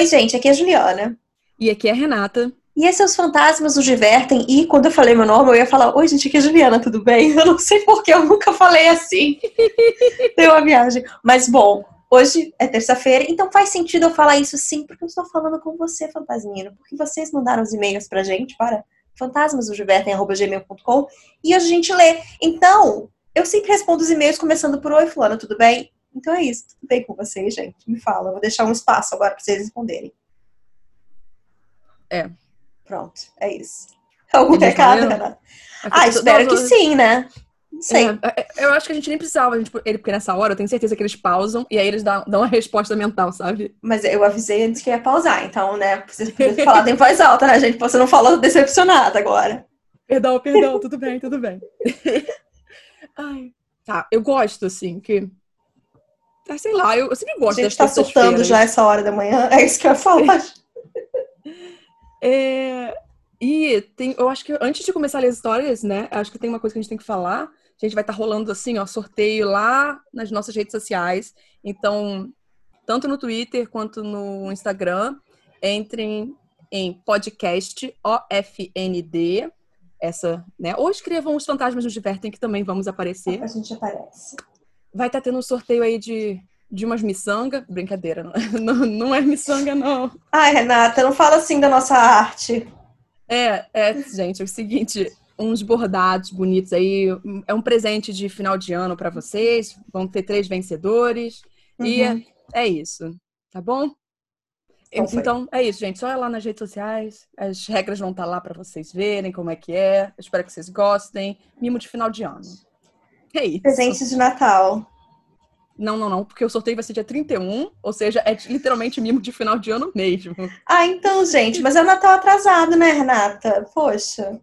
Oi, gente, aqui é a Juliana. E aqui é a Renata. E esses os fantasmas nos divertem. E quando eu falei meu nome, eu ia falar: Oi, gente, aqui é a Juliana, tudo bem? Eu não sei porque eu nunca falei assim. Deu uma viagem. Mas bom, hoje é terça-feira, então faz sentido eu falar isso sim, porque eu estou falando com você, fantasmino. Porque vocês mandaram os e-mails pra gente para fantasmasnosdivertem.gmail.com e hoje a gente lê. Então, eu sempre respondo os e-mails começando por Oi, Fulano, tudo bem? Então é isso, tudo bem com vocês, gente? Me fala, vou deixar um espaço agora para vocês responderem. É. Pronto, é isso. Algum Eles recado, Renata? Ah, espero que sim, né? Não sei. É, é, eu acho que a gente nem precisava, gente, ele, porque nessa hora eu tenho certeza que eles pausam e aí eles dão, dão uma resposta mental, sabe? Mas eu avisei antes que ia pausar, então, né? Você podia falar em voz alta, né, gente? Você não falou decepcionada agora. Perdão, perdão, tudo bem, tudo bem. Ai. Tá, eu gosto, assim, que. Ah, sei lá, eu, eu sempre gosto A gente tá surtando já essa hora da manhã, é isso que eu ia falar. é, e tem, eu acho que antes de começar as histórias, né? Acho que tem uma coisa que a gente tem que falar. A gente vai estar tá rolando assim, ó, sorteio lá nas nossas redes sociais. Então, tanto no Twitter quanto no Instagram, entrem em podcast OFND, essa, né? Ou escrevam os fantasmas nos divertem que também vamos aparecer. A gente aparece. Vai estar tá tendo um sorteio aí de de umas miçanga. Brincadeira, não, não, é miçanga, não. Ai, Renata, não fala assim da nossa arte. É, é, gente, é o seguinte, uns bordados bonitos aí, é um presente de final de ano para vocês, vão ter três vencedores, uhum. e é, é, isso, tá bom? Então, é isso, gente. Só é lá nas redes sociais. As regras vão estar tá lá para vocês verem como é que é. espero que vocês gostem. Mimo de final de ano. É isso. Presentes de Natal. Não, não, não, porque o sorteio vai ser dia 31, ou seja, é literalmente mimo de final de ano mesmo. Ah, então, gente, mas é o Natal atrasado, né, Renata? Poxa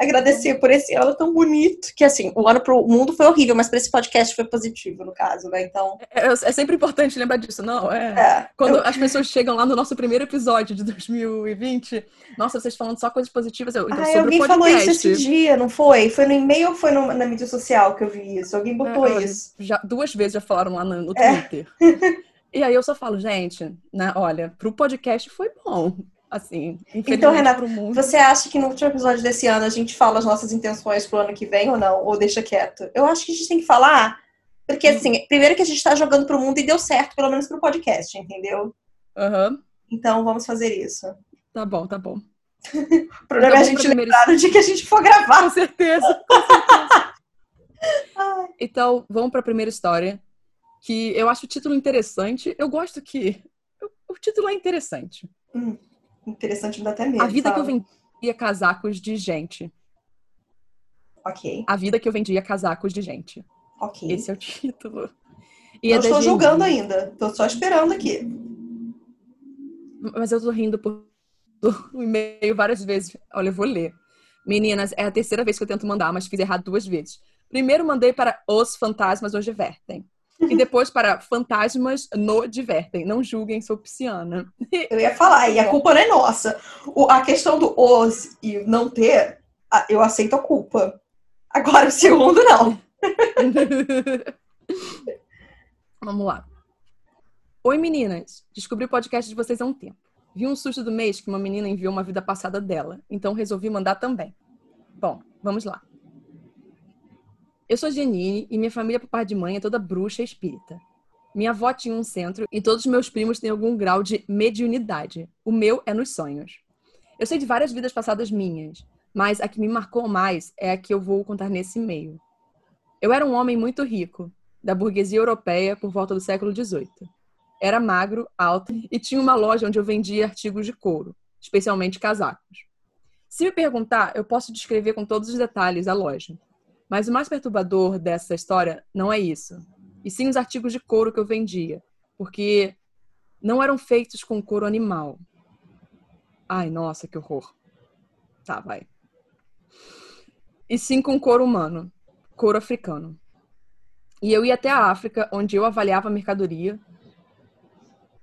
agradecer por esse ano tão bonito. Que assim, o ano pro mundo foi horrível, mas para esse podcast foi positivo, no caso, né? Então. É, é, é sempre importante lembrar disso, não? É. é Quando eu... as pessoas chegam lá no nosso primeiro episódio de 2020, nossa, vocês falando só coisas positivas. Eu, então, ah, alguém falou isso esse dia, não foi? Foi no e-mail ou foi no, na mídia social que eu vi isso? Alguém botou é, isso. Já, duas vezes já falaram lá no, no é. Twitter. E aí eu só falo, gente, né, olha, pro podcast foi bom assim. Então, Renato, você acha que no último episódio desse ano a gente fala as nossas intenções pro ano que vem ou não? Ou deixa quieto? Eu acho que a gente tem que falar, porque uhum. assim, primeiro que a gente tá jogando pro mundo e deu certo, pelo menos pro podcast, entendeu? Uhum. Então vamos fazer isso. Tá bom, tá bom. o problema então, é a gente primeiro... lembrar de que a gente for gravar. Com certeza, com certeza. então, vamos para a primeira história, que eu acho o título interessante. Eu gosto que o título é interessante. Hum. Interessante, me dá até medo. A vida que eu vendia casacos de gente. Ok. A vida que eu vendia casacos de gente. Ok. Esse é o título. E não é estou julgando ainda. Estou só esperando aqui. Mas eu tô rindo por o e-mail várias vezes. Olha, eu vou ler. Meninas, é a terceira vez que eu tento mandar, mas fiz errado duas vezes. Primeiro mandei para os fantasmas hoje divertem e depois para fantasmas no divertem. Não julguem, sou pisciana. Eu ia falar, e a culpa não é nossa. O, a questão do os e não ter, eu aceito a culpa. Agora o segundo, não. Vamos lá. Oi, meninas. Descobri o podcast de vocês há um tempo. Vi um susto do mês que uma menina enviou uma vida passada dela, então resolvi mandar também. Bom, vamos lá. Eu sou Janine e minha família, por parte de mãe, é toda bruxa espírita. Minha avó tinha um centro e todos os meus primos têm algum grau de mediunidade. O meu é nos sonhos. Eu sei de várias vidas passadas minhas, mas a que me marcou mais é a que eu vou contar nesse meio. Eu era um homem muito rico, da burguesia europeia por volta do século XVIII. Era magro, alto e tinha uma loja onde eu vendia artigos de couro, especialmente casacos. Se me perguntar, eu posso descrever com todos os detalhes a loja. Mas o mais perturbador dessa história não é isso, e sim os artigos de couro que eu vendia, porque não eram feitos com couro animal. Ai, nossa, que horror. Tá, vai. E sim com couro humano, couro africano. E eu ia até a África, onde eu avaliava a mercadoria,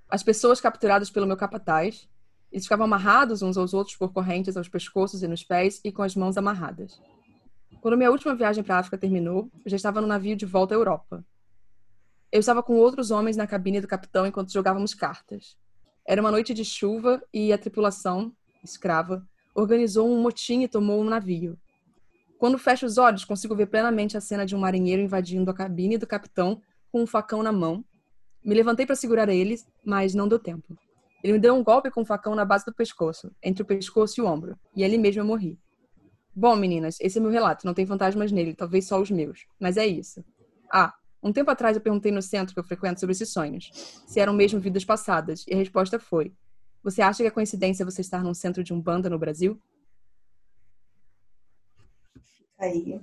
as pessoas capturadas pelo meu capataz, eles ficavam amarrados uns aos outros por correntes aos pescoços e nos pés e com as mãos amarradas. Quando minha última viagem para a África terminou, eu já estava no navio de volta à Europa. Eu estava com outros homens na cabine do capitão enquanto jogávamos cartas. Era uma noite de chuva e a tripulação, escrava, organizou um motim e tomou um navio. Quando fecho os olhos, consigo ver plenamente a cena de um marinheiro invadindo a cabine do capitão com um facão na mão. Me levantei para segurar ele, mas não deu tempo. Ele me deu um golpe com o um facão na base do pescoço, entre o pescoço e o ombro, e ali mesmo eu morri. Bom, meninas, esse é meu relato, não tem fantasmas nele, talvez só os meus, mas é isso. Ah, um tempo atrás eu perguntei no centro que eu frequento sobre esses sonhos, se eram mesmo vidas passadas, e a resposta foi: Você acha que é coincidência você estar num centro de Umbanda no Brasil? Aí.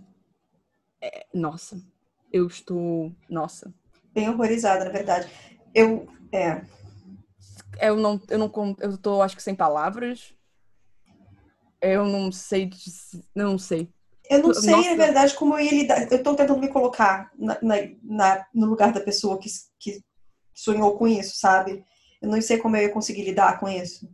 É, nossa, eu estou. Nossa. Bem horrorizada, na verdade. Eu. É. Eu não. Eu não. Eu tô, acho que, sem palavras. Eu não sei. Não sei. Eu não sei, Nossa. na verdade, como eu ia lidar. Eu tô tentando me colocar na, na, na, no lugar da pessoa que, que sonhou com isso, sabe? Eu não sei como eu ia conseguir lidar com isso.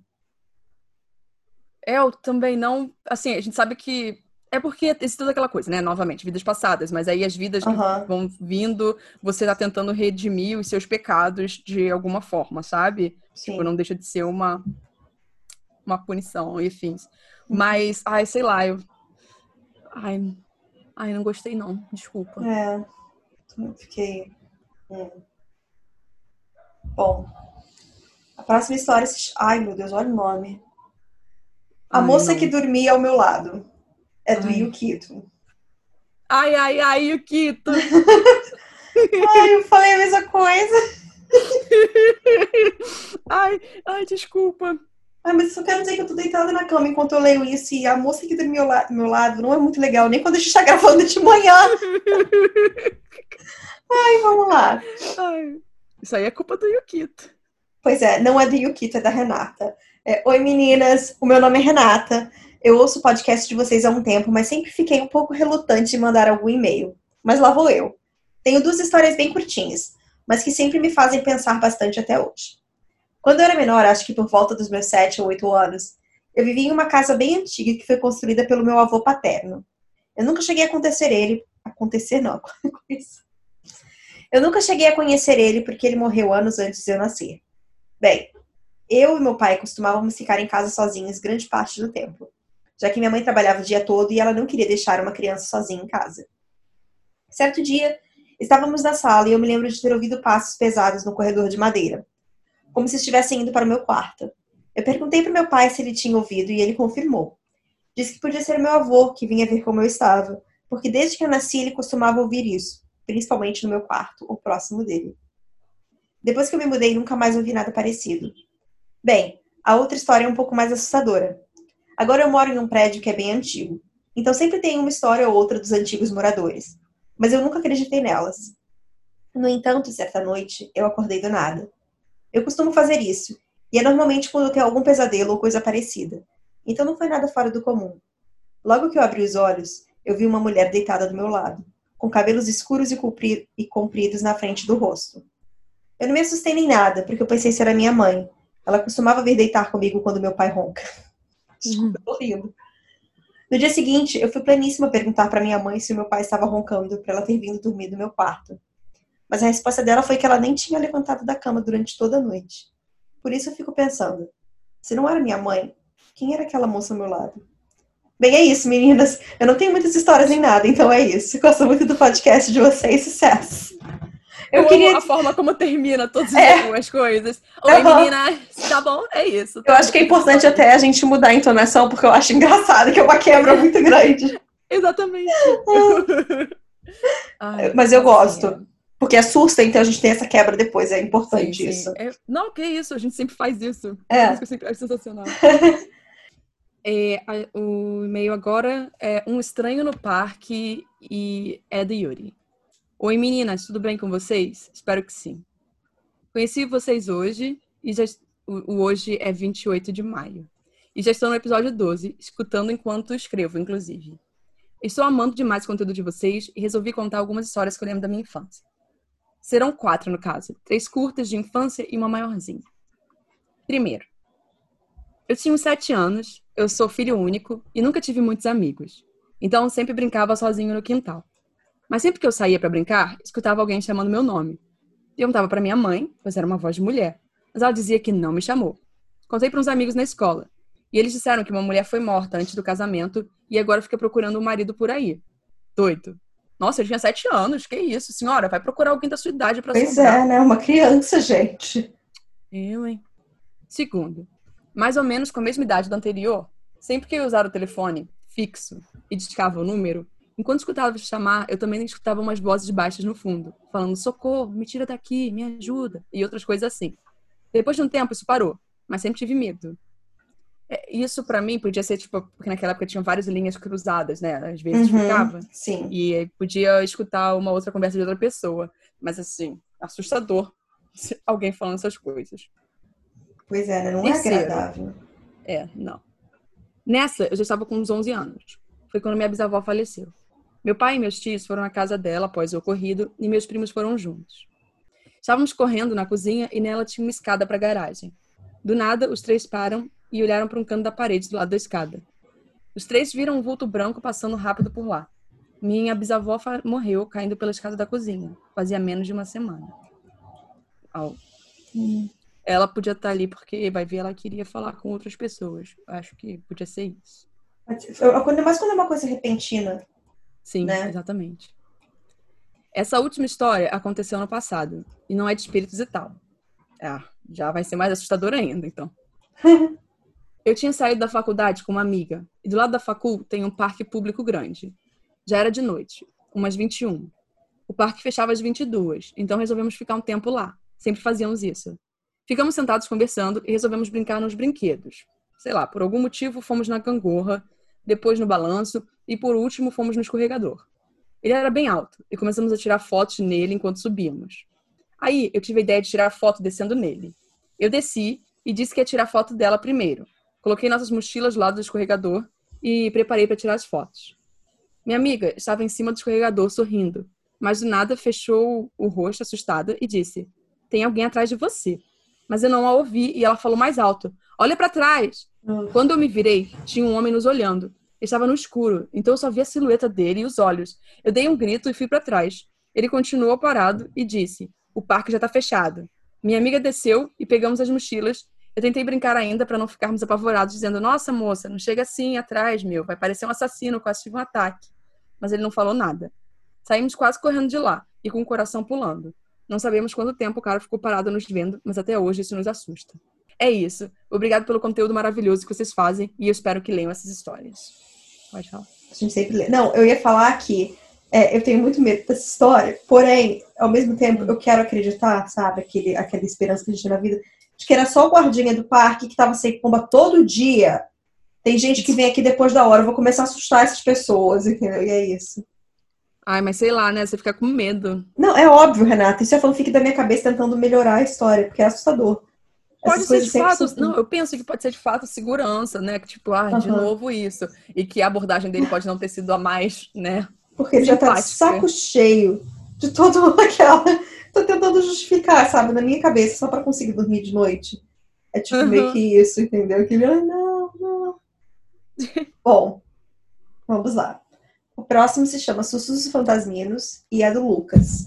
Eu também não. Assim, a gente sabe que é porque existe toda aquela coisa, né? Novamente, vidas passadas, mas aí as vidas uhum. que vão vindo, você tá tentando redimir os seus pecados de alguma forma, sabe? Sim. Tipo, não deixa de ser uma uma punição, enfim. Mas, ai, sei lá, eu ai, ai, não gostei não, desculpa. É. Fiquei hum. Bom. A próxima história, ai, meu Deus, olha o nome. A ai, moça não. que dormia ao meu lado. É do ai. Yukito. Ai, ai, ai, Yukito. ai, eu falei a mesma coisa. ai, ai, desculpa. Ai, mas só quero dizer que eu tô deitada na cama enquanto eu leio isso e a moça que dormiu do meu lado não é muito legal, nem quando a gente tá gravando de manhã. ai, vamos lá. Ai, isso aí é culpa do Yukito. Pois é, não é do Yukito, é da Renata. É, Oi meninas, o meu nome é Renata. Eu ouço o podcast de vocês há um tempo, mas sempre fiquei um pouco relutante de mandar algum e-mail. Mas lá vou eu. Tenho duas histórias bem curtinhas, mas que sempre me fazem pensar bastante até hoje. Quando eu era menor, acho que por volta dos meus sete ou oito anos, eu vivia em uma casa bem antiga que foi construída pelo meu avô paterno. Eu nunca cheguei a acontecer ele. Acontecer não, Eu nunca cheguei a conhecer ele porque ele morreu anos antes de eu nascer. Bem, eu e meu pai costumávamos ficar em casa sozinhos grande parte do tempo já que minha mãe trabalhava o dia todo e ela não queria deixar uma criança sozinha em casa. Certo dia, estávamos na sala e eu me lembro de ter ouvido passos pesados no corredor de madeira, como se estivessem indo para o meu quarto. Eu perguntei para meu pai se ele tinha ouvido e ele confirmou. Disse que podia ser meu avô que vinha ver como eu estava, porque desde que eu nasci ele costumava ouvir isso, principalmente no meu quarto, ou próximo dele. Depois que eu me mudei, nunca mais ouvi nada parecido. Bem, a outra história é um pouco mais assustadora. Agora eu moro em um prédio que é bem antigo, então sempre tem uma história ou outra dos antigos moradores, mas eu nunca acreditei nelas. No entanto, certa noite, eu acordei do nada. Eu costumo fazer isso, e é normalmente quando eu tenho algum pesadelo ou coisa parecida, então não foi nada fora do comum. Logo que eu abri os olhos, eu vi uma mulher deitada do meu lado, com cabelos escuros e compridos na frente do rosto. Eu não me assustei nem nada, porque eu pensei ser a minha mãe. Ela costumava vir deitar comigo quando meu pai ronca. Uhum. rindo. No dia seguinte, eu fui pleníssima perguntar para minha mãe se o meu pai estava roncando para ela ter vindo dormir no meu quarto. Mas a resposta dela foi que ela nem tinha levantado da cama durante toda a noite. Por isso eu fico pensando, se não era minha mãe, quem era aquela moça ao meu lado? Bem, é isso, meninas. Eu não tenho muitas histórias nem nada, então é isso. Gosto muito do podcast de vocês. Sucesso! Eu, eu queria a forma como termina todas é. as coisas. Oi, uhum. meninas, tá bom? É isso. Tá eu acho que é importante até a gente mudar a entonação, porque eu acho engraçado, que é uma quebra muito grande. Exatamente. Mas eu gosto. Porque assusta, então a gente tem essa quebra depois, é importante sim, sim. isso. É... Não, que isso, a gente sempre faz isso. É. Isso é sensacional. é, o e-mail agora é Um Estranho no Parque e é do Yuri. Oi meninas, tudo bem com vocês? Espero que sim. Conheci vocês hoje e já o hoje é 28 de maio. E já estou no episódio 12, escutando enquanto escrevo, inclusive. Estou amando demais o conteúdo de vocês e resolvi contar algumas histórias que eu lembro da minha infância. Serão quatro, no caso. Três curtas de infância e uma maiorzinha. Primeiro, eu tinha uns sete anos, eu sou filho único e nunca tive muitos amigos. Então sempre brincava sozinho no quintal. Mas sempre que eu saía para brincar, escutava alguém chamando meu nome. Perguntava para minha mãe, pois era uma voz de mulher, mas ela dizia que não me chamou. Contei para uns amigos na escola. E eles disseram que uma mulher foi morta antes do casamento e agora fica procurando um marido por aí. Doido. Nossa, eu tinha sete anos, que isso, senhora? Vai procurar alguém da sua idade pra Pois é, né? Uma criança, gente. Eu, hein? Segundo, mais ou menos com a mesma idade do anterior, sempre que eu usava o telefone fixo e discava o número, enquanto escutava chamar, eu também escutava umas vozes baixas no fundo, falando socorro, me tira daqui, me ajuda, e outras coisas assim. Depois de um tempo, isso parou, mas sempre tive medo. É, isso para mim podia ser tipo, porque naquela época tinham várias linhas cruzadas, né? Às vezes Uhum, ficava. Sim. E podia escutar uma outra conversa de outra pessoa. Mas assim, assustador se alguém falando essas coisas. Pois é, né? Não Terceiro. é agradável. É, não. Nessa, eu já estava com uns 11 anos. Foi quando minha bisavó faleceu. Meu pai e meus tios foram à casa dela após o ocorrido e meus primos foram juntos. Estávamos correndo na cozinha e nela tinha uma escada para a garagem. Do nada, os três param e olharam para um canto da parede do lado da escada. Os três viram um vulto branco passando rápido por lá. Minha bisavó morreu caindo pela escada da cozinha. Fazia menos de uma semana. Au. Ela podia estar ali porque, vai ver, ela queria falar com outras pessoas. Acho que podia ser isso. Quando, mas quando é uma coisa repentina. Sim, Né? exatamente. Essa última história aconteceu no passado e não é de espíritos e tal. Ah, já vai ser mais assustador ainda, então. Eu tinha saído da faculdade com uma amiga e do lado da facul tem um parque público grande. Já era de noite, umas 21. O parque fechava às 22, então resolvemos ficar um tempo lá. Sempre fazíamos isso. Ficamos sentados conversando e resolvemos brincar nos brinquedos. Sei lá, por algum motivo fomos na gangorra, depois no balanço e por último fomos no escorregador. Ele era bem alto e começamos a tirar fotos nele enquanto subíamos. Aí eu tive a ideia de tirar foto descendo nele. Eu desci e disse que ia tirar foto dela primeiro. Coloquei nossas mochilas do lado do escorregador e preparei para tirar as fotos. Minha amiga estava em cima do escorregador sorrindo, mas do nada fechou o rosto assustada e disse: Tem alguém atrás de você. Mas eu não a ouvi e ela falou mais alto: Olha para trás! Quando eu me virei, tinha um homem nos olhando. Estava no escuro, então eu só vi a silhueta dele e os olhos. Eu dei um grito e fui para trás. Ele continuou parado e disse: O parque já está fechado. Minha amiga desceu e pegamos as mochilas. Eu tentei brincar ainda para não ficarmos apavorados, dizendo: Nossa, moça, não chega assim atrás, meu. Vai parecer um assassino, quase tive um ataque. Mas ele não falou nada. Saímos quase correndo de lá e com o coração pulando. Não sabemos quanto tempo o cara ficou parado nos vendo, mas até hoje isso nos assusta. É isso. Obrigado pelo conteúdo maravilhoso que vocês fazem e eu espero que leiam essas histórias. Pode falar. A gente sempre lê. Não, eu ia falar que é, eu tenho muito medo dessa história, porém, ao mesmo tempo, eu quero acreditar, sabe, aquele, aquela esperança que a gente tem na vida, de que era só o guardinha do parque que tava sem pomba todo dia. Tem gente que vem aqui depois da hora, eu vou começar a assustar essas pessoas, entendeu? E é isso. Ai, mas sei lá, né? Você fica com medo. Não, é óbvio, Renata. Isso é fanfic da minha cabeça tentando melhorar a história, porque é assustador. Pode ser de fato. assustam. Não, eu penso que pode ser de fato segurança, né? Que tipo, ah, de novo isso. E que a abordagem dele pode não ter sido a mais, né? Porque ele já tá de saco cheio de toda aquela. Tô tentando justificar, sabe, na minha cabeça, só pra conseguir dormir de noite. É tipo Uhum. meio que isso, entendeu? Que ele, ah, não, não. Bom, vamos lá. O próximo se chama Sussurros Fantasminos e é do Lucas.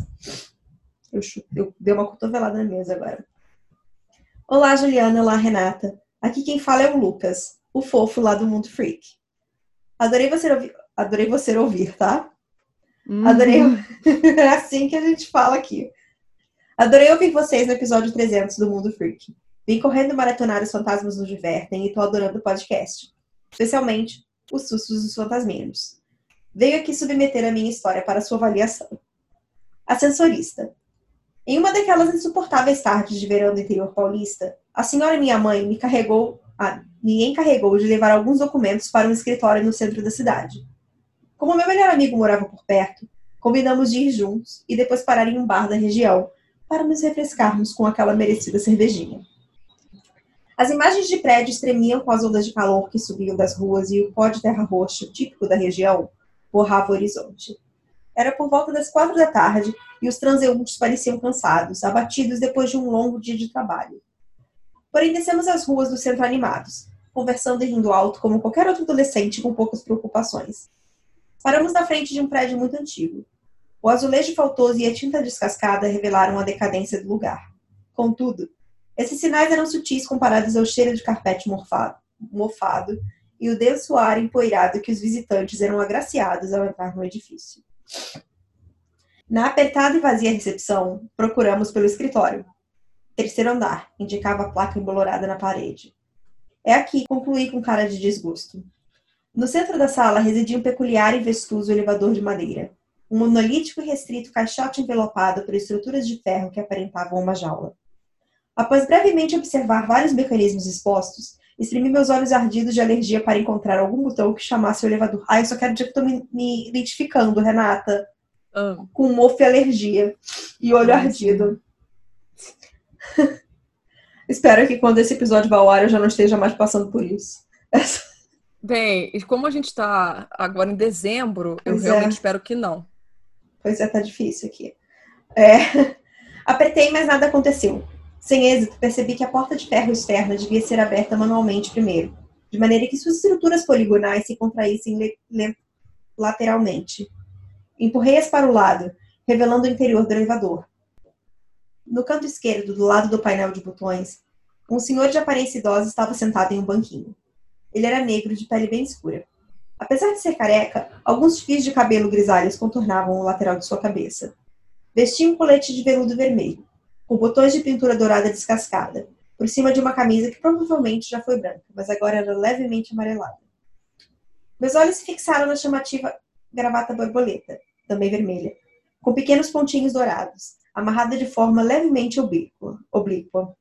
Eu, eu dei uma cotovelada na mesa agora. Olá, Juliana. Olá, Renata. Aqui quem fala é o Lucas, o fofo lá do Mundo Freak. Adorei você ouvir, adorei você ouvir, tá? Adorei. Uhum. É assim que a gente fala aqui. Adorei ouvir vocês no episódio 300 do Mundo Freak. Vim correndo maratonar Os Fantasmas nos Divertem e tô adorando o podcast. Especialmente os sustos dos fantasminhos. Veio aqui submeter a minha história para sua avaliação. Ascensorista. Em uma daquelas insuportáveis tardes de verão do interior paulista, a senhora minha mãe me carregou, ah, me encarregou de levar alguns documentos para um escritório no centro da cidade. Como meu melhor amigo morava por perto, combinamos de ir juntos e depois parar em um bar da região para nos refrescarmos com aquela merecida cervejinha. As imagens de prédios tremiam com as ondas de calor que subiam das ruas e o pó de terra roxa, típico da região, borrava o horizonte. Era por volta das quatro da tarde e os transeuntes pareciam cansados, abatidos depois de um longo dia de trabalho. Porém, descemos as ruas do centro animados, conversando e rindo alto como qualquer outro adolescente com poucas preocupações. Paramos na frente de um prédio muito antigo. O azulejo faltoso e a tinta descascada revelaram a decadência do lugar. Contudo, Esses sinais eram sutis comparados ao cheiro de carpete mofado, mofado e o denso ar empoeirado que os visitantes eram agraciados ao entrar no edifício. Na apertada e vazia recepção, procuramos pelo escritório. Terceiro andar, indicava a placa embolorada na parede. É aqui, concluí com cara de desgosto. No centro da sala residia um peculiar e vestuoso elevador de madeira. Um monolítico e restrito caixote envelopado por estruturas de ferro que aparentavam uma jaula. Após brevemente observar vários mecanismos expostos, exprimi meus olhos ardidos de alergia para encontrar algum botão que chamasse o elevador. Ah, eu só quero dizer que estou me, me, identificando, Renata. Ah. Com mofo e alergia. E olho ah, ardido. Espero que quando esse episódio vá ao ar eu já não esteja mais passando por isso. Essa... Bem, como a gente está agora em dezembro, pois eu realmente é. espero que não. Pois é, tá difícil aqui. É... Apertei, mas nada aconteceu. Sem êxito, percebi que a porta de ferro externa devia ser aberta manualmente primeiro, de maneira que suas estruturas poligonais se contraíssem lateralmente. Empurrei-as para o lado, revelando o interior do elevador. No canto esquerdo, do lado do painel de botões, um senhor de aparência idosa estava sentado em um banquinho. Ele era negro, de pele bem escura. Apesar de ser careca, alguns fios de cabelo grisalhos contornavam o lateral de sua cabeça. Vestia um colete de veludo vermelho, com botões de pintura dourada descascada, por cima de uma camisa que provavelmente já foi branca, mas agora era levemente amarelada. Meus olhos se fixaram na chamativa gravata borboleta, também vermelha, com pequenos pontinhos dourados, amarrada de forma levemente oblíqua. oblíqua.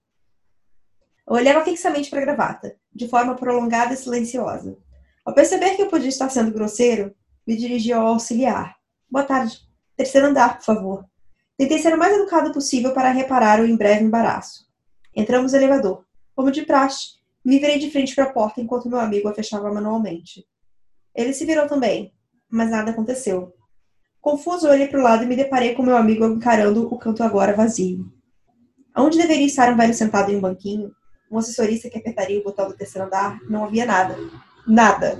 Olhava fixamente para a gravata, de forma prolongada e silenciosa. Ao perceber que eu podia estar sendo grosseiro, me dirigi ao auxiliar. Boa tarde. Terceiro andar, por favor. Tentei ser o mais educado possível para reparar o em breve embaraço. Entramos no elevador. Como de praxe, me virei de frente para a porta enquanto meu amigo a fechava manualmente. Ele se virou também, mas nada aconteceu. Confuso, olhei para o lado e me deparei com meu amigo encarando o canto agora vazio. Onde deveria estar um velho sentado em um banquinho, um assessorista que apertaria o botão do terceiro andar, não havia nada. Nada.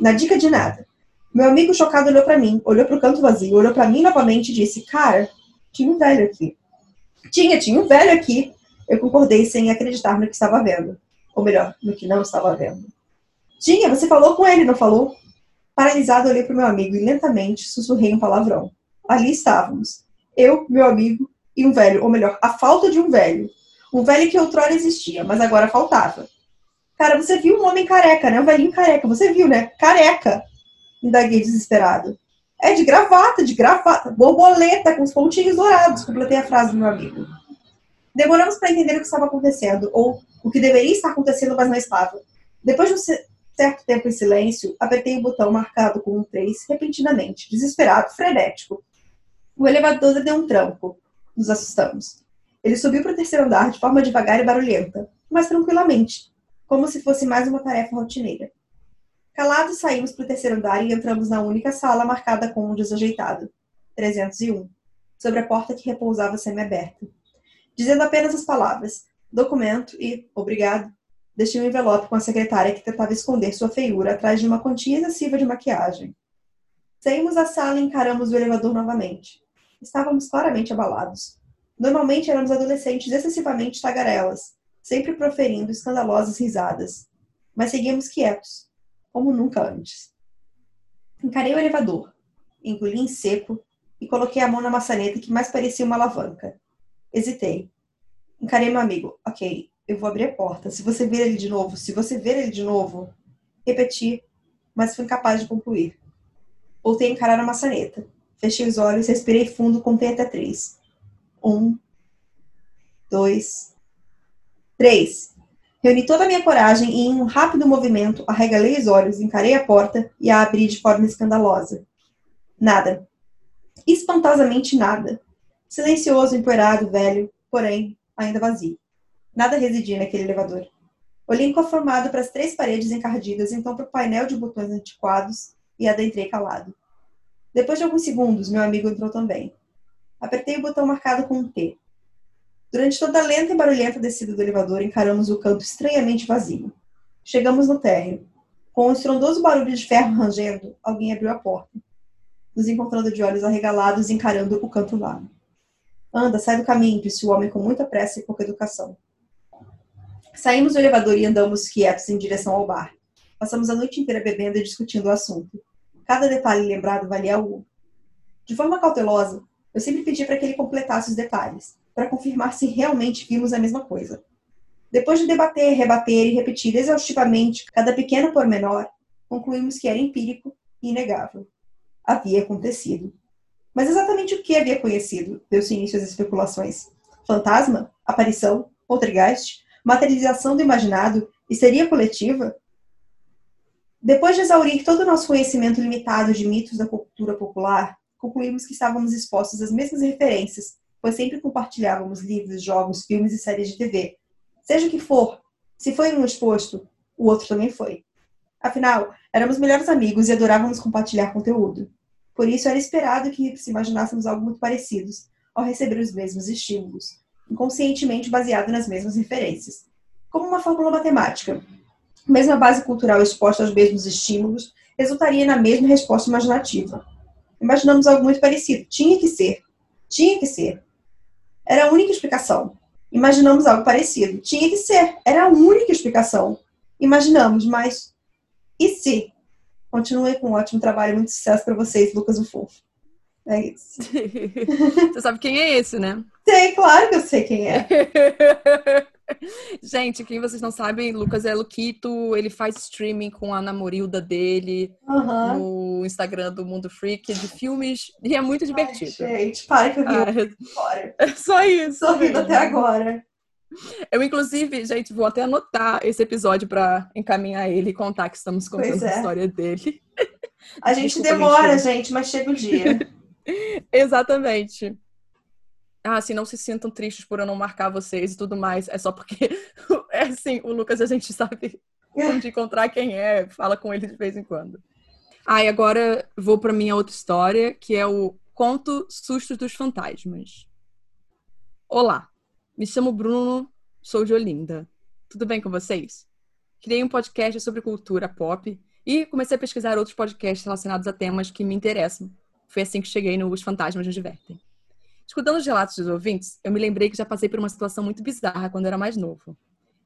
Na dica de nada. Meu amigo chocado olhou para mim, olhou para o canto vazio, olhou para mim novamente e disse: Cara, tinha um velho aqui. Tinha, tinha um velho aqui. Eu concordei sem acreditar no que estava vendo. Ou melhor, no que não estava vendo. Tinha, você falou com ele, não falou? Paralisado, olhei para o meu amigo e lentamente sussurrei um palavrão. Ali estávamos. Eu, meu amigo e um velho, ou melhor, a falta de um velho. Um velho que outrora existia, mas agora faltava. Cara, você viu um homem careca, né? Um velhinho careca. Você viu, né? Careca. Indaguei desesperado. É de gravata, de gravata. Borboleta com os pontinhos dourados. Completei a frase do meu amigo. Demoramos para entender o que estava acontecendo, ou o que deveria estar acontecendo, mas não estava. Depois de um certo tempo em silêncio, apertei o botão marcado com um 3 repentinamente, desesperado, frenético. O elevador deu um tranco. Nos assustamos. Ele subiu para o terceiro andar de forma devagar e barulhenta, mas tranquilamente, como se fosse mais uma tarefa rotineira. Calados, saímos para o terceiro andar e entramos na única sala marcada com um desajeitado, 301, sobre a porta que repousava semi-aberta. Dizendo apenas as palavras documento e obrigado, Deixei um envelope com a secretária que tentava esconder sua feiura atrás de uma quantia excessiva de maquiagem. Saímos da sala e encaramos o elevador novamente. Estávamos claramente abalados. Normalmente éramos adolescentes excessivamente tagarelas, sempre proferindo escandalosas risadas. Mas seguíamos quietos, como nunca antes. Encarei o elevador, engoli em seco e coloquei a mão na maçaneta que mais parecia uma alavanca. Hesitei. Encarei meu amigo. Ok, eu vou abrir a porta. Se você ver ele de novo, se você ver ele de novo, repeti, mas fui incapaz de concluir. Voltei a encarar a maçaneta. Fechei os olhos, respirei fundo, contei até três. Um, dois, três. Reuni toda a minha coragem e, em um rápido movimento, arregalei os olhos, encarei a porta e a abri de forma escandalosa. Nada. Espantosamente nada. Silencioso, empoeirado, velho, porém, ainda vazio. Nada residia naquele elevador. Olhei inconformado para as três paredes encardidas, então para o painel de botões antiquados e adentrei calado. Depois de alguns segundos, meu amigo entrou também. Apertei o botão marcado com um T. Durante toda a lenta e barulhenta descida do elevador, encaramos o canto estranhamente vazio. Chegamos no térreo. Com um estrondoso barulho de ferro rangendo, alguém abriu a porta. Nos encontrando de olhos arregalados, encarando o canto vago. Anda, sai do caminho, disse o homem com muita pressa e pouca educação. Saímos do elevador e andamos quietos em direção ao bar. Passamos a noite inteira bebendo e discutindo o assunto. Cada detalhe lembrado valia algo. De forma cautelosa, eu sempre pedi para que ele completasse os detalhes, para confirmar se realmente vimos a mesma coisa. Depois de debater, rebater e repetir exaustivamente cada pequeno pormenor, concluímos que era empírico e inegável. Havia acontecido. Mas exatamente o que havia conhecido deu-se início às especulações. Fantasma? Aparição? Poltergeist? Materialização do imaginado? Histeria coletiva? Depois de exaurir todo o nosso conhecimento limitado de mitos da cultura popular, concluímos que estávamos expostos às mesmas referências, pois sempre compartilhávamos livros, jogos, filmes e séries de TV. Seja o que for, se foi um exposto, o outro também foi. Afinal, éramos melhores amigos e adorávamos compartilhar conteúdo. Por isso, era esperado que se imaginássemos algo muito parecidos, ao receber os mesmos estímulos, inconscientemente baseado nas mesmas referências. Como uma fórmula matemática. Mesma base cultural exposta aos mesmos estímulos resultaria na mesma resposta imaginativa. Imaginamos algo muito parecido. Tinha que ser. Tinha que ser. Era a única explicação. Imaginamos algo parecido. Tinha que ser. Era a única explicação. Imaginamos, mas e se? Continue com um ótimo trabalho, muito sucesso para vocês, Lucas o Fofo. É isso. Você sabe quem é esse, né? Sei, claro que eu sei quem é. Gente, quem vocês não sabem, Lucas é Luquito, ele faz streaming com a namorilda dele uhum. no Instagram do Mundo Freak de filmes e é muito divertido. Ai, gente, para que eu ah, É só isso. Tô rindo até agora. Eu, inclusive, gente, vou até anotar esse episódio para encaminhar ele e contar que estamos contando é. a história dele. A gente Desculpa, demora, gente. gente, mas chega o dia. Exatamente. Ah, assim, não se sintam tristes por eu não marcar vocês e tudo mais. É só porque, é assim, o Lucas a gente sabe onde encontrar quem é, fala com ele de vez em quando. Ah, e agora vou para minha outra história, que é o Conto Sustos dos Fantasmas. Olá, me chamo Bruno, sou de Olinda. Tudo bem com vocês? Criei um podcast sobre cultura pop e comecei a pesquisar outros podcasts relacionados a temas que me interessam. Foi assim que cheguei no Os Fantasmas Nos Divertem. Escutando os relatos dos ouvintes, eu me lembrei que já passei por uma situação muito bizarra quando era mais novo.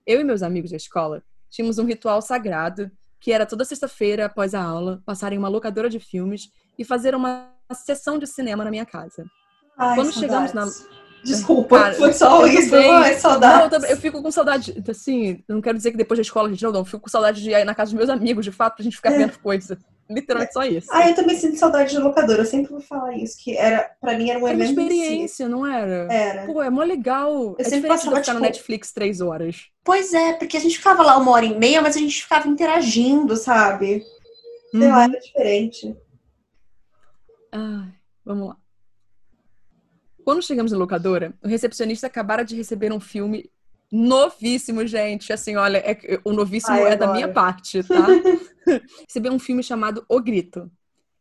Eu e meus amigos da escola tínhamos um ritual sagrado que era toda sexta-feira, após a aula, passar em uma locadora de filmes e fazer uma sessão de cinema na minha casa. Ai, quando saudades. chegamos na Desculpa, Cara, foi só isso. Ai, saudade. Não, eu, fico com saudade, assim, não quero dizer que depois da escola a gente não, não, eu fico com saudade de ir na casa dos meus amigos, de fato, pra gente ficar é. vendo coisa. Literalmente só isso. Ah, eu também sinto saudade de locadora. Eu sempre vou falar isso, que era, pra mim era um era evento. Uma experiência, não era? Era. Pô, é mó legal. Eu é sempre passava, ficar tipo... no Netflix três horas. Pois é, porque a gente ficava lá uma hora e meia, mas a gente ficava interagindo, sabe? Sei uhum. lá, era diferente. Ai, vamos lá. Quando chegamos na locadora, o recepcionista acabara de receber um filme novíssimo, gente. Assim, olha, é, o novíssimo Ai, é da minha parte, tá? Recebeu um filme chamado O Grito.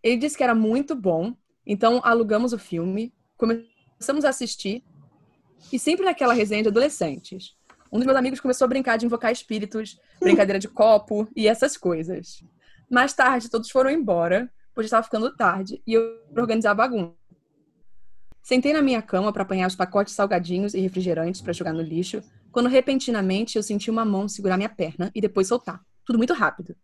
Ele disse que era muito bom, então alugamos o filme, começamos a assistir, e sempre naquela resenha de adolescentes. Um dos meus amigos começou a brincar de invocar espíritos, brincadeira de copo e essas coisas. Mais tarde, todos foram embora, pois estava ficando tarde, e eu organizar a bagunça. Sentei na minha cama para apanhar os pacotes salgadinhos e refrigerantes para jogar no lixo, quando repentinamente eu senti uma mão segurar minha perna e depois soltar. Tudo muito rápido.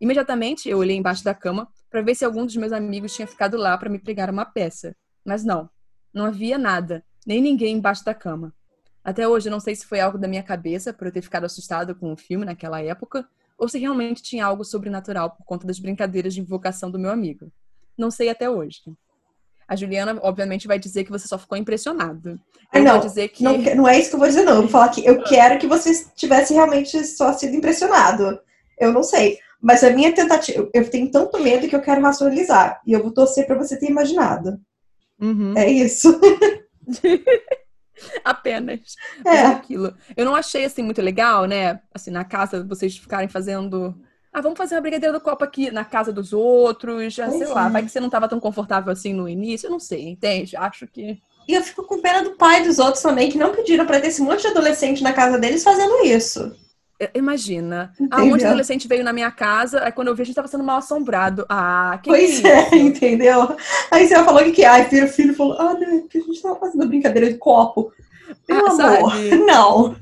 Imediatamente eu olhei embaixo da cama para ver se algum dos meus amigos tinha ficado lá para me pregar uma peça. Mas não, não havia nada, nem ninguém embaixo da cama. Até hoje eu não sei se foi algo da minha cabeça por eu ter ficado assustado com o filme naquela época, ou se realmente tinha algo sobrenatural por conta das brincadeiras de invocação do meu amigo. Não sei até hoje. A Juliana, obviamente, vai dizer que você só ficou impressionado. Eu não, dizer que... não, não é isso que eu vou dizer, não. Eu vou falar que eu quero que você tivesse realmente só sido impressionado. Eu não sei. Mas a minha tentativa, eu tenho tanto medo que eu quero racionalizar. E eu vou torcer para você ter imaginado. Uhum. É isso. Apenas. É. Aquilo. Eu não achei assim muito legal, né? Assim, na casa vocês ficarem fazendo ah, vamos fazer uma brigadeira do copo aqui na casa dos outros, já, sei lá, vai que você não estava tão confortável assim no início, eu não sei, entende? Acho que. E eu fico com pena do pai dos outros também, que não pediram para ter esse monte de adolescente na casa deles fazendo isso. Imagina. Ah, um monte de adolescente veio na minha casa, aí quando eu vi, a gente tava sendo mal assombrado. Ah, que Pois é, entendeu? Aí você falou que, ai, filho, filho falou, ah, não, é que a gente tava fazendo brincadeira de copo. Meu Ah, amor, sabe? não.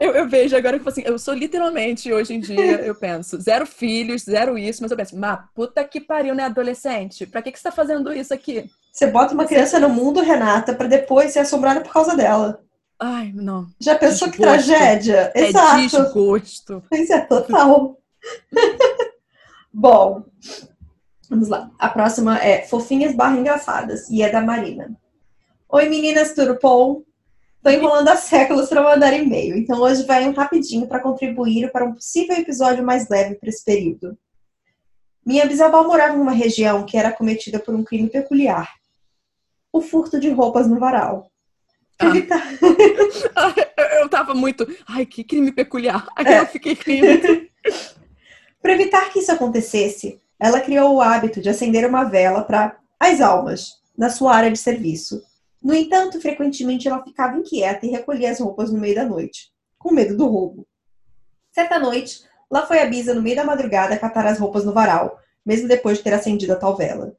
Eu, eu vejo agora que tipo assim, eu sou literalmente, hoje em dia, eu penso, zero filhos, zero isso, mas eu penso, mas puta que pariu, né, adolescente? Pra que, que você tá fazendo isso aqui? Você bota uma criança no mundo, Renata, pra depois ser assombrada por causa dela. Ai, não. Já pensou que Desgosto. tragédia? É Exato. desgosto. Pois é, total. Bom, vamos lá. A próxima é Fofinhas barra Engraçadas e é da Marina. Oi meninas, tudo bom? Tô enrolando há séculos para mandar e-mail, então hoje vai um rapidinho para contribuir para um possível episódio mais leve para esse período. Minha bisavó morava em uma região que era cometida por um crime peculiar. O furto de roupas no varal. Ah. eu- eu tava muito. Ai, que crime peculiar. Aí É. eu fiquei rindo. Para evitar que isso acontecesse, ela criou o hábito de acender uma vela para as almas na sua área de serviço. No entanto, frequentemente ela ficava inquieta e recolhia as roupas no meio da noite, com medo do roubo. Certa noite, lá foi a Bisa no meio da madrugada catar as roupas no varal, mesmo depois de ter acendido a tal vela.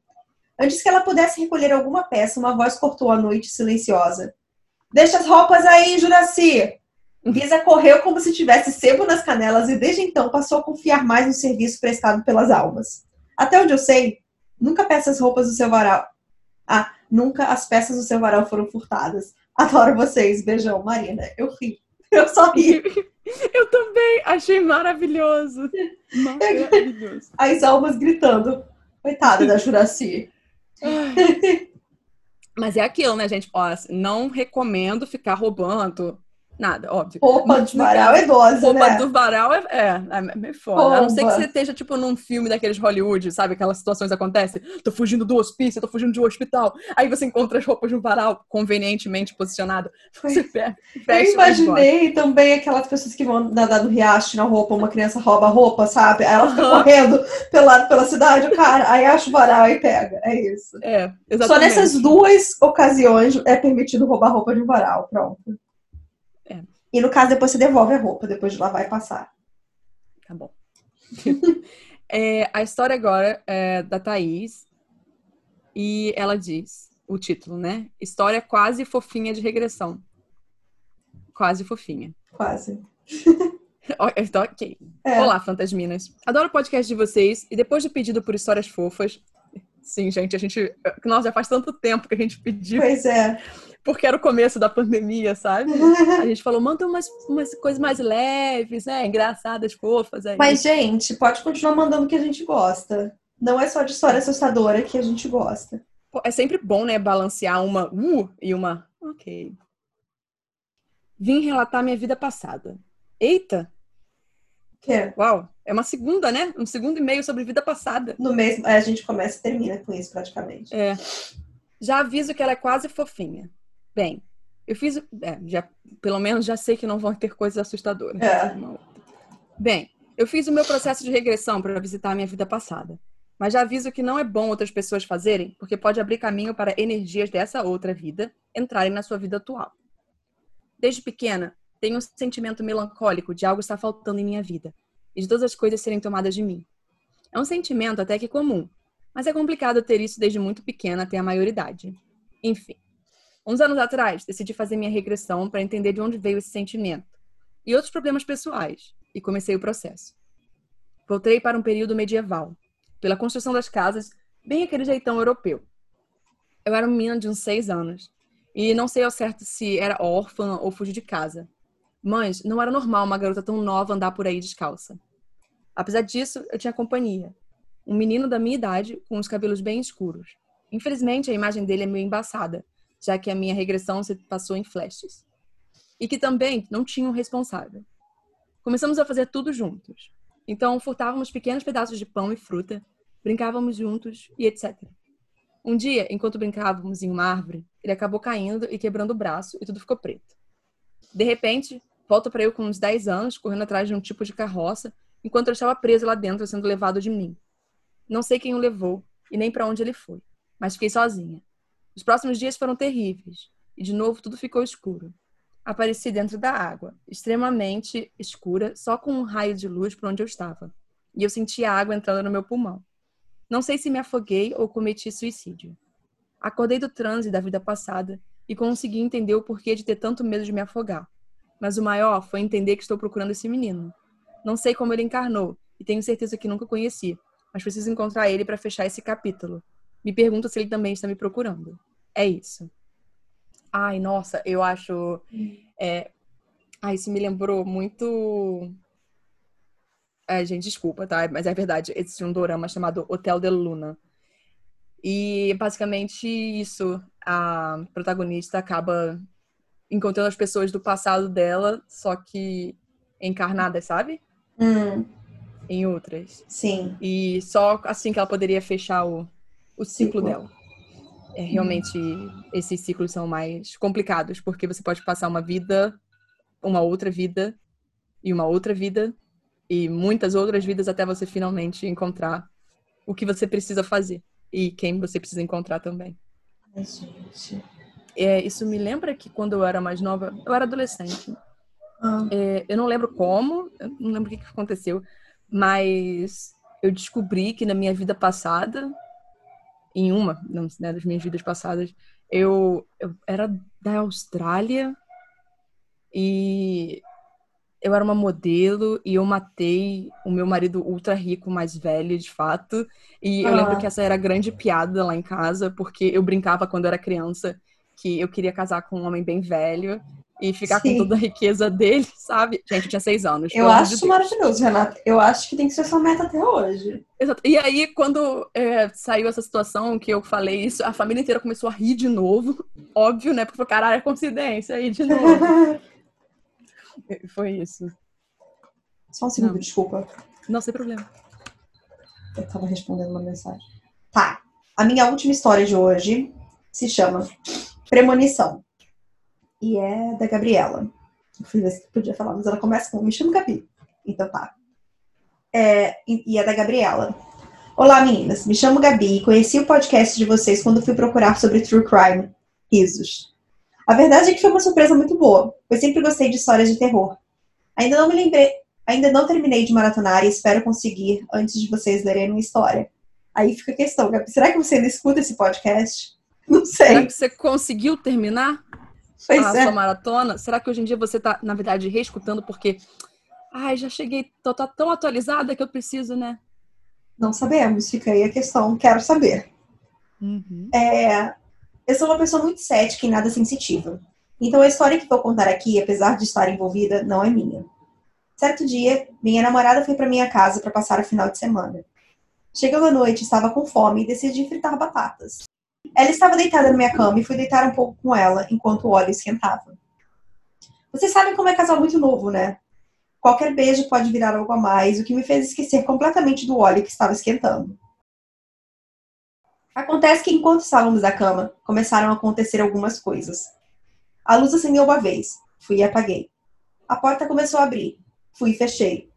Antes que ela pudesse recolher alguma peça, uma voz cortou a noite silenciosa. Deixa as roupas aí, Juraci! Bisa correu como se tivesse sebo nas canelas e desde então passou a confiar mais no serviço prestado pelas almas. Até onde eu sei, nunca peças roupas do seu varal. Ah, nunca as peças do seu varal foram furtadas. Adoro vocês. Beijão, Marina. Eu ri. Eu só ri. Eu também achei maravilhoso. Maravilhoso. As almas gritando. Coitada da Juraci. Mas é aquilo, né, gente? Ó, não recomendo ficar roubando nada, óbvio. Roupa de varal é idosa, Roupa né? do varal é, é, é meio foda. A não ser que você esteja, tipo, num filme daqueles Hollywood, sabe? Aquelas situações acontecem. Tô fugindo do hospício, tô fugindo de um hospital. Aí você encontra as roupas no varal, convenientemente posicionado. Você Eu fecha e embora. imaginei também aquelas pessoas que vão nadar no riacho na roupa, uma criança rouba a roupa, sabe? Aí ela fica Aham. correndo pela, pela cidade, o cara, aí acha o varal e pega. É isso. É, Só exatamente. nessas duas ocasiões é permitido roubar roupa de um varal. Pronto. E no caso, depois você devolve a roupa, depois de lavar e passar. Tá bom. É, a história agora é da Thaís. E ela diz, o título, né? História quase fofinha de regressão. Quase fofinha. Quase. Ok. É. Olá, fantasminas. Adoro o podcast de vocês e depois de pedido por histórias fofas. Sim, gente, a gente. Nossa, já faz tanto tempo que a gente pediu, Pois é. porque era o começo da pandemia, sabe? A gente falou, manda umas, umas coisas mais leves, né? Engraçadas, fofas. Aí. Mas, gente, pode continuar mandando o que a gente gosta. Não é só de história assustadora que a gente gosta. É sempre bom, né, balancear uma uh e uma ok. Vim relatar minha vida passada. Eita, Que é uau, é uma segunda, né? Um segundo e-mail sobre vida passada. no mesmo. é, A gente começa e termina com isso praticamente. É. Já aviso que ela é quase fofinha. Bem, eu fiz. É, já, pelo menos já sei que não vão ter coisas assustadoras. É. Bem, eu fiz o meu processo de regressão para visitar a minha vida passada. Mas já aviso que não é bom outras pessoas fazerem, porque pode abrir caminho para energias dessa outra vida entrarem na sua vida atual. Desde pequena, tenho um sentimento melancólico de algo estar faltando em minha vida e de todas as coisas serem tomadas de mim. É um sentimento até que comum, mas é complicado ter isso desde muito pequena até a maioridade. Enfim, uns anos atrás, decidi fazer minha regressão para entender de onde veio esse sentimento e outros problemas pessoais, e comecei o processo. Voltei para um período medieval, pela construção das casas, bem aquele jeitão europeu. Eu era uma menina de uns seis anos, e não sei ao certo se era órfã ou fugi de casa. Mas não era normal uma garota tão nova andar por aí descalça. Apesar disso, eu tinha companhia. Um menino da minha idade, com os cabelos bem escuros. Infelizmente, a imagem dele é meio embaçada, já que a minha regressão se passou em flashes. E que também não tinha um responsável. Começamos a fazer tudo juntos. Então, furtávamos pequenos pedaços de pão e fruta, brincávamos juntos e etc. Um dia, enquanto brincávamos em uma árvore, ele acabou caindo e quebrando o braço e tudo ficou preto. De repente, volta para eu com uns 10 anos, correndo atrás de um tipo de carroça, enquanto eu estava preso lá dentro, sendo levado de mim. Não sei quem o levou e nem para onde ele foi, mas fiquei sozinha. Os próximos dias foram terríveis e de novo tudo ficou escuro. Apareci dentro da água, extremamente escura, só com um raio de luz por onde eu estava. E eu senti a água entrando no meu pulmão. Não sei se me afoguei ou cometi suicídio. Acordei do transe da vida passada e consegui entender o porquê de ter tanto medo de me afogar. Mas o maior foi entender que estou procurando esse menino. Não sei como ele encarnou e tenho certeza que nunca conheci, mas preciso encontrar ele para fechar esse capítulo. Me pergunto se ele também está me procurando. É isso. Ai, nossa, eu acho. É... Ai, isso me lembrou muito. É, gente, desculpa, tá? Mas é verdade. Existe um dorama chamado Hotel de Luna. E basicamente isso. A protagonista acaba encontrando as pessoas do passado dela, só que encarnadas, sabe? Hum. Em outras. Sim. E só assim que ela poderia fechar o, o ciclo, ciclo. dela. É, realmente, hum. esses ciclos são mais complicados, porque você pode passar uma vida, uma outra vida, e uma outra vida, e muitas outras vidas até você finalmente encontrar o que você precisa fazer e quem você precisa encontrar também. Ai, gente. É, isso me lembra que quando eu era mais nova, eu era adolescente. Ah. É, eu não lembro como, não lembro o que, que aconteceu, mas eu descobri que na minha vida passada, em uma né, das minhas vidas passadas, eu, eu era da Austrália e eu era uma modelo e eu matei o meu marido ultra rico mais velho, de fato. E eu lembro ah. que essa era a grande piada lá em casa, porque eu brincava quando era criança que eu queria casar com um homem bem velho e ficar Sim. com toda a riqueza dele, sabe? Gente, eu tinha seis anos. Eu acho de maravilhoso, Renata. Eu acho que tem que ser sua meta até hoje. Exato. E aí, quando é, saiu essa situação que eu falei isso, a família inteira começou a rir de novo. Óbvio, né? Porque, caralho, é coincidência aí de novo. Foi isso. Só um segundo, Não. desculpa. Não, sem problema. Eu tava respondendo uma mensagem. Tá. A minha última história de hoje se chama Premonição. E é da Gabriela. Eu fui ver se podia falar, mas ela começa com Me chama Gabi. Então tá. É, e é da Gabriela. Olá, meninas. Me chamo Gabi e conheci o podcast de vocês quando fui procurar sobre True Crime. Risos. A verdade é que foi uma surpresa muito boa, pois sempre gostei de histórias de terror. Ainda não me lembrei, ainda não terminei de maratonar e espero conseguir antes de vocês lerem uma história. Aí fica a questão, Gabi, será que você ainda escuta esse podcast? Não sei. Será que você conseguiu terminar pois a é. sua maratona? Será que hoje em dia você está, na verdade, reescutando porque ai, já cheguei, tô, tô tão atualizada que eu preciso, né? Não sabemos, fica aí a questão, quero saber. Uhum. É, eu sou uma pessoa muito cética e nada sensitiva. Então a história que vou contar aqui, apesar de estar envolvida, não é minha. Certo dia, minha namorada foi para minha casa para passar o final de semana. Chegando à noite, estava com fome e decidi fritar batatas. Ela estava deitada na minha cama e fui deitar um pouco com ela enquanto o óleo esquentava. Vocês sabem como é casal muito novo, né? Qualquer beijo pode virar algo a mais, o que me fez esquecer completamente do óleo que estava esquentando. Acontece que enquanto estávamos na cama, começaram a acontecer algumas coisas. A luz acendeu uma vez, fui e apaguei. A porta começou a abrir, fui e fechei.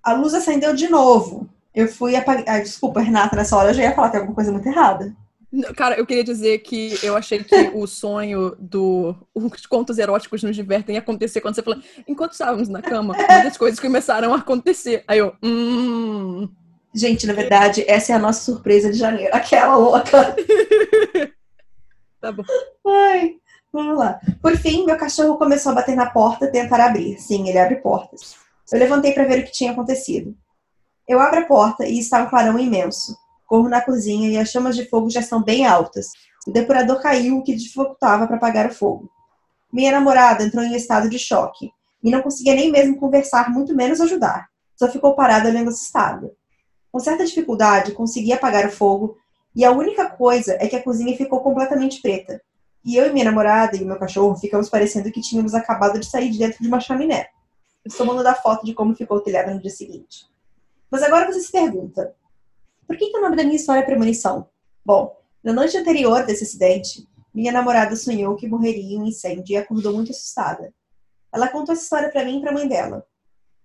A luz acendeu de novo. Eu fui e apaguei. Ah, desculpa, Renata, nessa hora eu já ia falar que alguma coisa muito errada. Cara, eu queria dizer que eu achei que o sonho do os contos eróticos nos divertem ia acontecer quando você falou, enquanto estávamos na cama, muitas coisas começaram a acontecer. Aí eu, hum. Gente, na verdade, essa é a nossa surpresa de janeiro. Aquela louca. tá bom. Ai, vamos lá. Por fim, meu cachorro começou a bater na porta tentar abrir. Sim, ele abre portas. Eu levantei para ver o que tinha acontecido. Eu abro a porta e está um clarão imenso. Corro na cozinha e as chamas de fogo já estão bem altas. O depurador caiu, o que dificultava para apagar o fogo. Minha namorada entrou em estado de choque e não conseguia nem mesmo conversar, muito menos ajudar. Só ficou parada olhando assustada. Com certa dificuldade, consegui apagar o fogo e a única coisa é que a cozinha ficou completamente preta. E eu e minha namorada e meu cachorro ficamos parecendo que tínhamos acabado de sair de dentro de uma chaminé. Estou mandando a foto de como ficou o telhado no dia seguinte. Mas agora você se pergunta: por que, que o nome da minha história é Premonição? Bom, na noite anterior desse acidente, minha namorada sonhou que morreria em um incêndio e acordou muito assustada. Ela contou essa história para mim e para a mãe dela.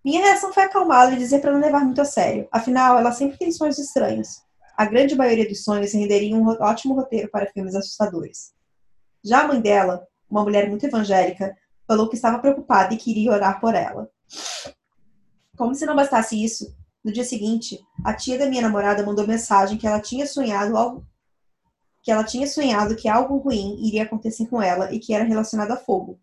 Minha reação foi acalmá-la e dizer para não levar muito a sério. Afinal, ela sempre tem sonhos estranhos. A grande maioria dos sonhos renderia um ótimo roteiro para filmes assustadores. Já a mãe dela, uma mulher muito evangélica, falou que estava preocupada e queria orar por ela. Como se não bastasse isso, no dia seguinte, a tia da minha namorada mandou mensagem que ela tinha sonhado algo que ela tinha sonhado que algo ruim iria acontecer com ela e que era relacionado a fogo.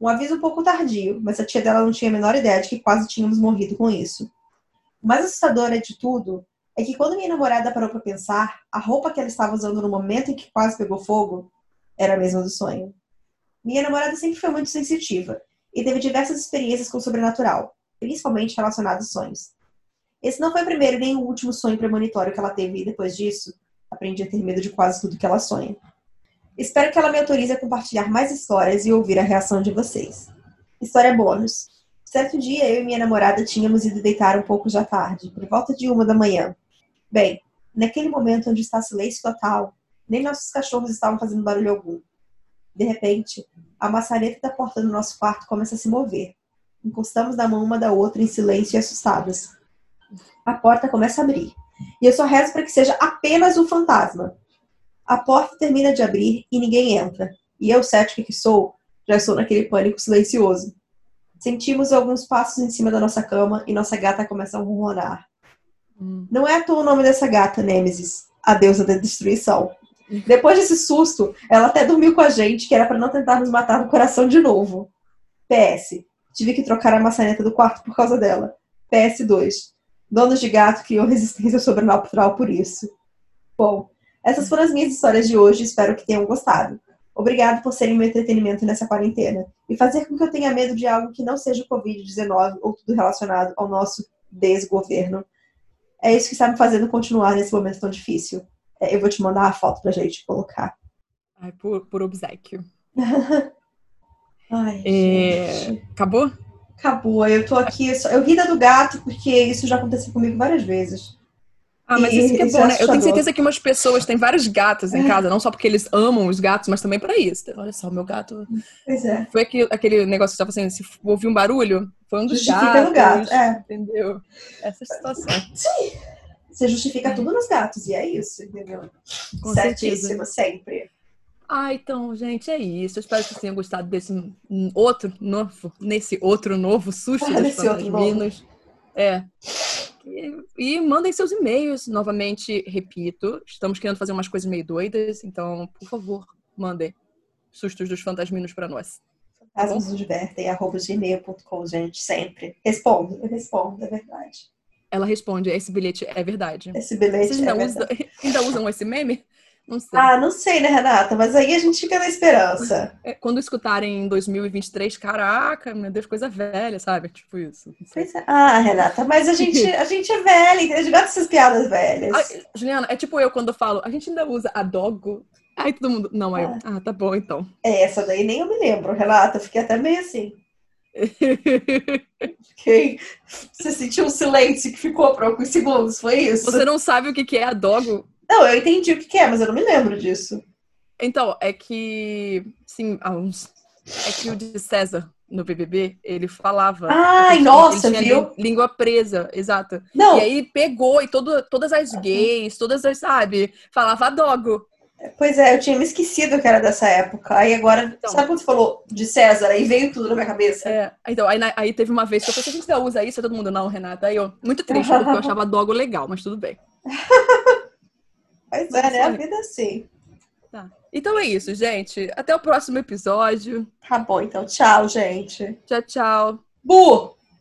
Um aviso um pouco tardio, mas a tia dela não tinha a menor ideia de que quase tínhamos morrido com isso. O mais assustador de tudo é que quando minha namorada parou para pensar, a roupa que ela estava usando no momento em que quase pegou fogo era a mesma do sonho. Minha namorada sempre foi muito sensitiva e teve diversas experiências com o sobrenatural, principalmente relacionadas a sonhos. Esse não foi o primeiro nem o último sonho premonitório que ela teve e depois disso, aprendi a ter medo de quase tudo que ela sonha. Espero que ela me autorize a compartilhar mais histórias e ouvir a reação de vocês. História bônus. Certo dia, eu e minha namorada tínhamos ido deitar um pouco já tarde, por volta de uma da manhã. Bem, naquele momento onde está silêncio total, nem nossos cachorros estavam fazendo barulho algum. De repente, a maçaneta da porta do nosso quarto começa a se mover. Encostamos na mão uma da outra em silêncio e assustadas. A porta começa a abrir. E eu só rezo para que seja apenas um fantasma. A porta termina de abrir e ninguém entra. E eu, cética que sou, já estou naquele pânico silencioso. Sentimos alguns passos em cima da nossa cama e nossa gata começa a ronronar. Hum. Não é à toa o nome dessa gata, Nêmesis, a deusa da destruição. Depois desse susto, ela até dormiu com a gente, que era para não tentar nos matar no coração de novo. PS. Tive que trocar a maçaneta do quarto por causa dela. PS2. Donos de gato criam resistência sobrenatural por isso. Bom, essas foram as minhas histórias de hoje, espero que tenham gostado. Obrigado por serem meu entretenimento nessa quarentena e fazer com que eu tenha medo de algo que não seja o Covid-19 ou tudo relacionado ao nosso desgoverno. É isso que está me fazendo continuar nesse momento tão difícil. É, eu vou te mandar a foto pra gente colocar. Ai, por, por obsequio. Ai, é... Acabou? Acabou. Eu tô aqui. Eu ri da do gato porque isso já aconteceu comigo várias vezes. Ah, mas isso que é bom, é né? Eu tenho certeza que umas pessoas têm vários gatos em casa, não só porque eles amam os gatos, mas também para isso. Olha só, meu gato. Pois é. Foi aquele, aquele negócio que você estava assim, se ouvir um barulho, foi um dos Justifica gatos. no gato, é. Entendeu? Essa situação. Sim. Você justifica tudo nos gatos, e é isso, entendeu? Com Certíssimo, certeza. sempre. Ah, então, gente, é isso. Eu espero que vocês tenham gostado desse outro novo, nesse outro novo susto dos fantasminos. É. E, e mandem seus e-mails. Novamente, repito, estamos querendo fazer umas coisas meio doidas, então, por favor, mandem sustos dos fantasminos para nós. Fantasmas nos divertem, arroba gmail.com, gente, sempre. Respondo, eu respondo, é verdade. Ela responde: esse bilhete é verdade. Esse bilhete Vocês é ainda, verdade. usam, ainda usam esse meme? Não sei. Ah, não sei, né, Renata? Mas aí a gente fica na esperança. É, Quando escutarem em 2023, caraca, meu Deus, coisa velha, sabe? Tipo isso. É. Ah, Renata, mas a gente, a gente é velha, entendeu? A gente gosta dessas piadas velhas. Ai, Juliana, é tipo eu quando eu falo, a gente ainda usa adogo. Aí todo mundo. Não, aí eu. Ah, tá bom então. É, essa daí nem eu me lembro, Renata. Eu Fiquei até meio assim. Fiquei... Você sentiu um silêncio que ficou por alguns segundos, foi isso? Você não sabe o que que é adogo? Não, eu entendi o que que é, mas eu não me lembro disso. Então, é que. Sim, há uns. É que o de César, no BBB, ele falava. Ai, ele nossa, tinha viu? lí- Língua presa, exato. Não, E aí pegou e todo, todas as gays, todas as, sabe, falava adogo. pois é, eu tinha me esquecido que era dessa época. Aí agora, Então. sabe quando você falou de César? Aí veio tudo na minha cabeça. É, então, aí, aí teve uma vez que eu pensei, a gente ainda usa isso, aí todo mundo, não, Renata. Aí eu, muito triste, porque eu achava dogo legal, mas tudo bem. Pois é, né? A vida é assim. Tá. Então é isso, gente. Até o próximo episódio. Tá bom, então. Tchau, gente. Tchau, tchau. Bu!